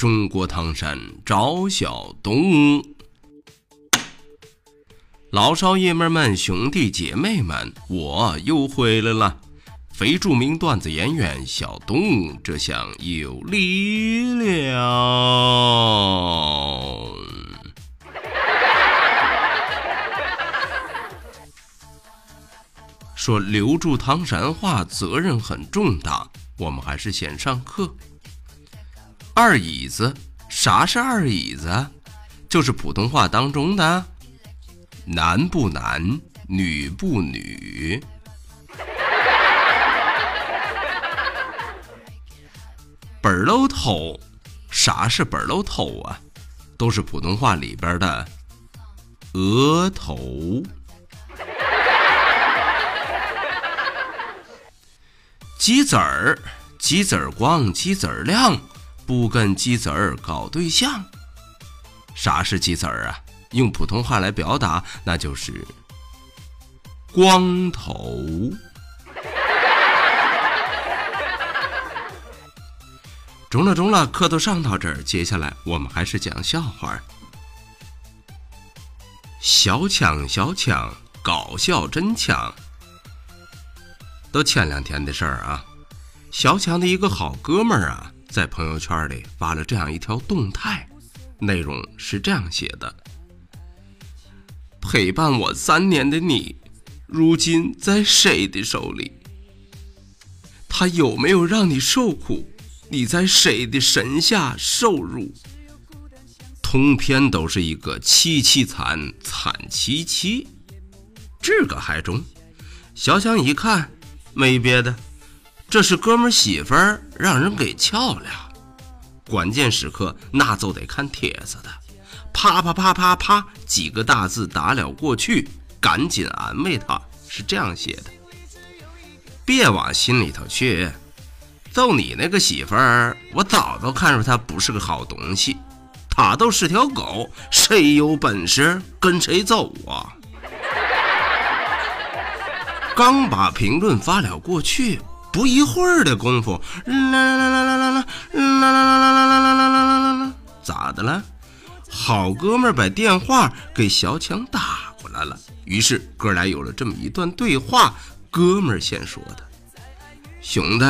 中国唐山赵小东，老少爷们们、兄弟姐妹们，我又回来了。非著名段子演员小东，这下有力量。说留住唐山话责任很重大，我们还是先上课。二椅子，啥是二椅子？就是普通话当中的男不男，女不女。本儿喽头，啥是本儿喽头啊？都是普通话里边的额头。鸡子儿，鸡子儿光，鸡子儿亮。不跟鸡子儿搞对象，啥是鸡子儿啊？用普通话来表达，那就是光头。中了中了，课都上到这儿，接下来我们还是讲笑话。小强小强，搞笑真强。都前两天的事儿啊，小强的一个好哥们儿啊。在朋友圈里发了这样一条动态，内容是这样写的：“陪伴我三年的你，如今在谁的手里？他有没有让你受苦？你在谁的身下受辱？通篇都是一个凄凄惨惨戚戚，这个还中。小想一看，没别的。”这是哥们媳妇儿让人给撬了，关键时刻那就得看帖子的，啪啪啪啪啪几个大字打了过去，赶紧安慰他，是这样写的：别往心里头去，揍你那个媳妇儿，我早都看出她不是个好东西，她都是条狗，谁有本事跟谁走啊！刚把评论发了过去。不一会儿的功夫，啦啦啦啦啦啦啦啦啦啦啦啦啦啦啦啦，咋的了？好哥们儿把电话给小强打过来了，于是哥俩有了这么一段对话。哥们儿先说的：“兄弟，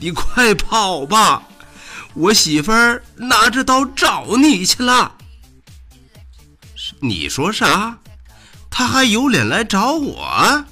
你快跑吧，我媳妇儿拿着刀找你去了。”你说啥？他还有脸来找我？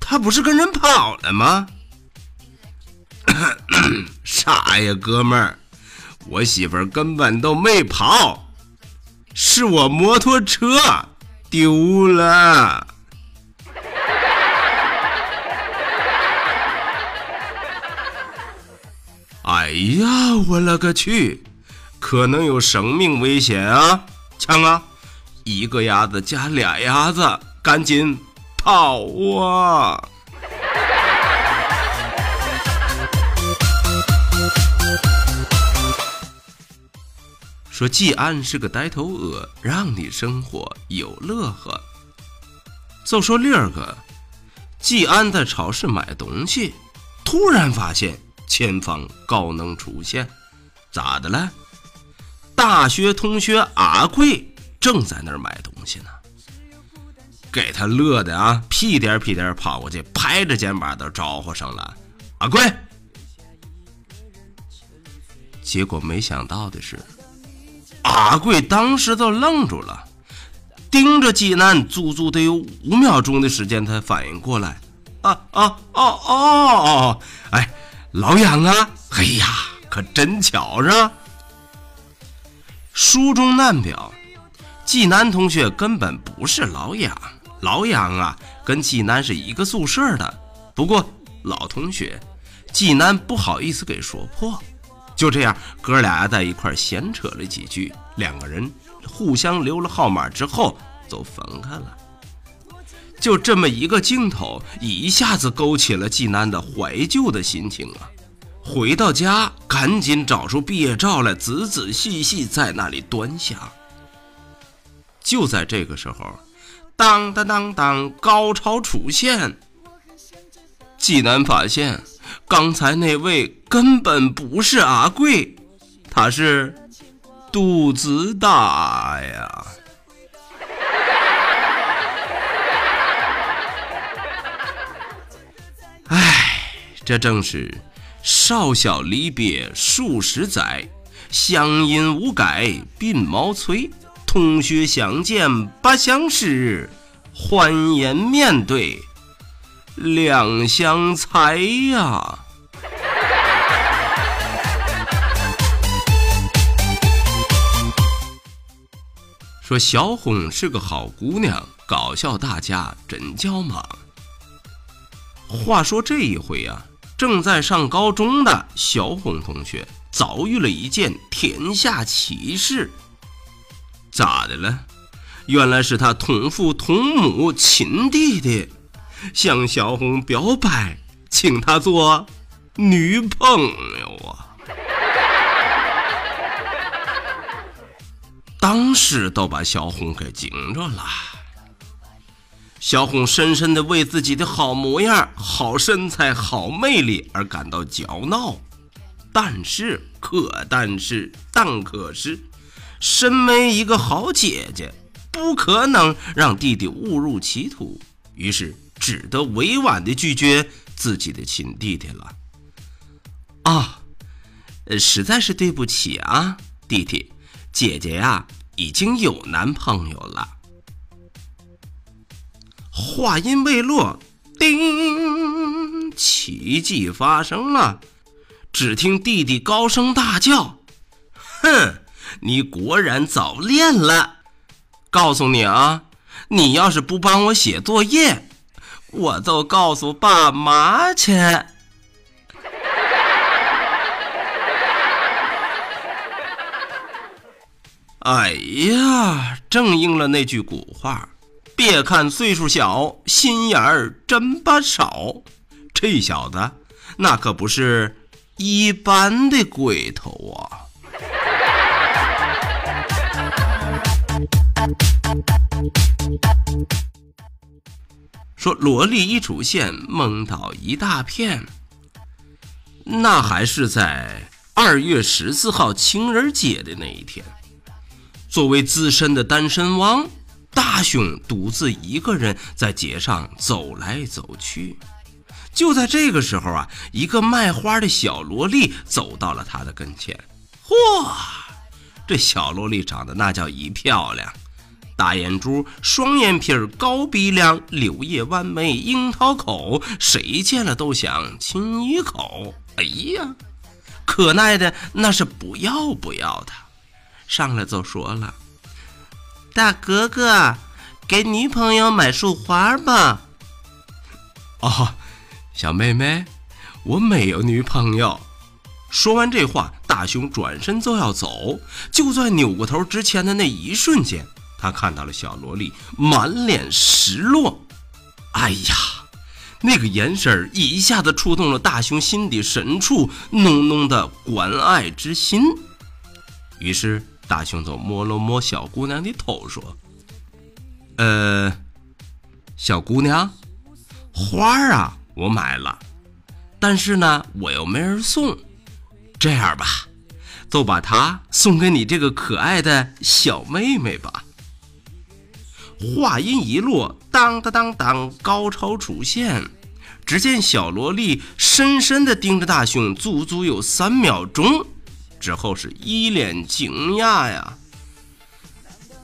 他不是跟人跑了吗？啥呀，哥们儿，我媳妇儿根本都没跑，是我摩托车丢了。哎呀，我勒个去，可能有生命危险啊！强啊，一个鸭子加俩鸭子，赶紧跑啊！说季安是个呆头鹅，让你生活有乐呵。就说另儿个，季安在超市买东西，突然发现前方高能出现，咋的了？大学同学阿贵正在那儿买东西呢，给他乐的啊，屁颠屁颠跑过去，拍着肩膀都招呼上了：“阿贵。”结果没想到的是。阿贵当时都愣住了，盯着济南，足足得有五秒钟的时间才反应过来。啊啊哦哦！哎，老杨啊！哎呀，可真巧啊！书中难表，济南同学根本不是老杨，老杨啊，跟济南是一个宿舍的。不过老同学，济南不好意思给说破。就这样，哥俩在一块闲扯了几句，两个人互相留了号码之后，就分开了。就这么一个镜头，一下子勾起了纪南的怀旧的心情啊！回到家，赶紧找出毕业照来，仔仔细细在那里端详。就在这个时候，当当当当，高潮出现。纪南发现，刚才那位根本不是阿贵，他是肚子大呀。这正是少小离别数十载，乡音无改鬓毛衰。同学相见不相识，欢颜面对两相猜呀。说小红是个好姑娘，搞笑大家真叫忙。话说这一回啊。正在上高中的小红同学遭遇了一件天下奇事。咋的了？原来是他同父同母亲弟弟向小红表白，请她做女朋友当时都把小红给惊着了。小红深深的为自己的好模样、好身材、好魅力而感到骄傲，但是可但是但可是，身为一个好姐姐，不可能让弟弟误入歧途，于是只得委婉的拒绝自己的亲弟弟了。啊，实在是对不起啊，弟弟，姐姐呀已经有男朋友了。话音未落，叮！奇迹发生了。只听弟弟高声大叫：“哼，你果然早恋了！告诉你啊，你要是不帮我写作业，我就告诉爸妈去。”哎呀，正应了那句古话。别看岁数小，心眼儿真不少。这小子那可不是一般的鬼头啊！说萝莉一出现，懵倒一大片。那还是在二月十四号情人节的那一天。作为资深的单身汪。大雄独自一个人在街上走来走去，就在这个时候啊，一个卖花的小萝莉走到了他的跟前。嚯，这小萝莉长得那叫一漂亮，大眼珠、双眼皮、高鼻梁、柳叶弯眉、樱桃口，谁见了都想亲一口。哎呀，可耐的那是不要不要的，上来就说了。大哥哥，给女朋友买束花吧。哦，小妹妹，我没有女朋友。说完这话，大熊转身就要走。就在扭过头之前的那一瞬间，他看到了小萝莉满脸失落。哎呀，那个眼神一下子触动了大熊心底深处浓浓的关爱之心。于是。大雄总摸了摸小姑娘的头，说：“呃，小姑娘，花儿啊，我买了，但是呢，我又没人送。这样吧，就把它送给你这个可爱的小妹妹吧。”话音一落，当当当当，高潮出现。只见小萝莉深深地盯着大雄，足足有三秒钟。之后是一脸惊讶呀！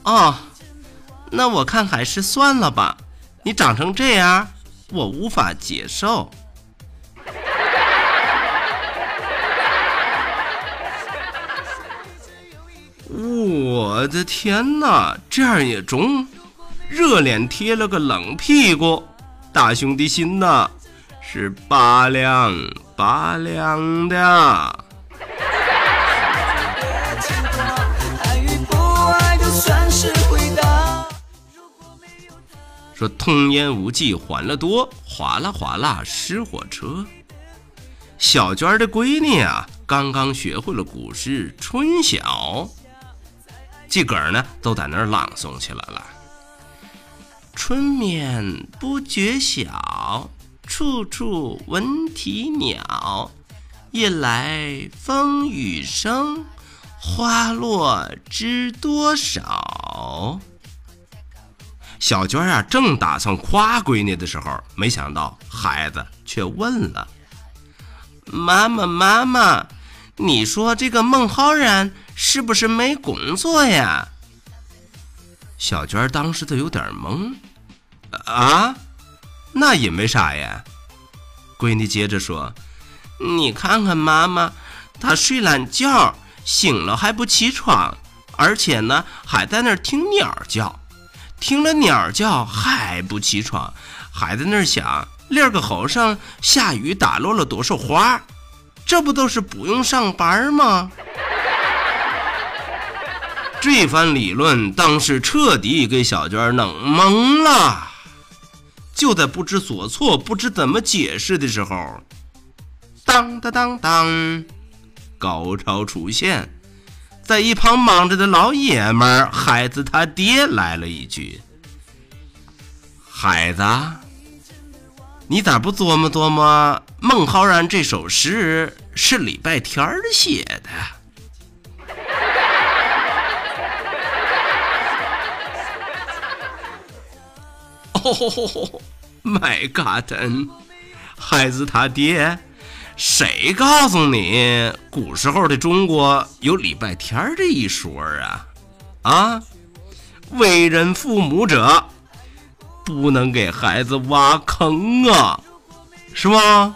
哦，那我看还是算了吧。你长成这样，我无法接受。我的天哪，这样也中？热脸贴了个冷屁股，大兄弟心呐是拔凉拔凉的。说童言无忌欢乐多，哗啦哗啦失火车。小娟的闺女啊，刚刚学会了古诗《春晓》，自个儿呢都在那儿朗诵起来了。春眠不觉晓，处处闻啼鸟。夜来风雨声，花落知多少。小娟啊，正打算夸闺女的时候，没想到孩子却问了：“妈妈，妈妈，你说这个孟浩然是不是没工作呀？”小娟当时都有点懵。啊，那因为啥呀？闺女接着说。你看看妈妈，她睡懒觉，醒了还不起床，而且呢还在那儿听鸟叫，听了鸟叫还不起床，还在那儿想立个猴上下雨打落了多少花，这不都是不用上班吗？这番理论当时彻底给小娟弄懵了，就在不知所措、不知怎么解释的时候。当当当当，高潮出现，在一旁忙着的老爷们儿，孩子他爹来了一句：“孩子，你咋不琢磨琢磨？孟浩然这首诗是礼拜天儿写的。”哦，My God，孩子他爹。谁告诉你古时候的中国有礼拜天这一说啊？啊，为人父母者不能给孩子挖坑啊，是吗？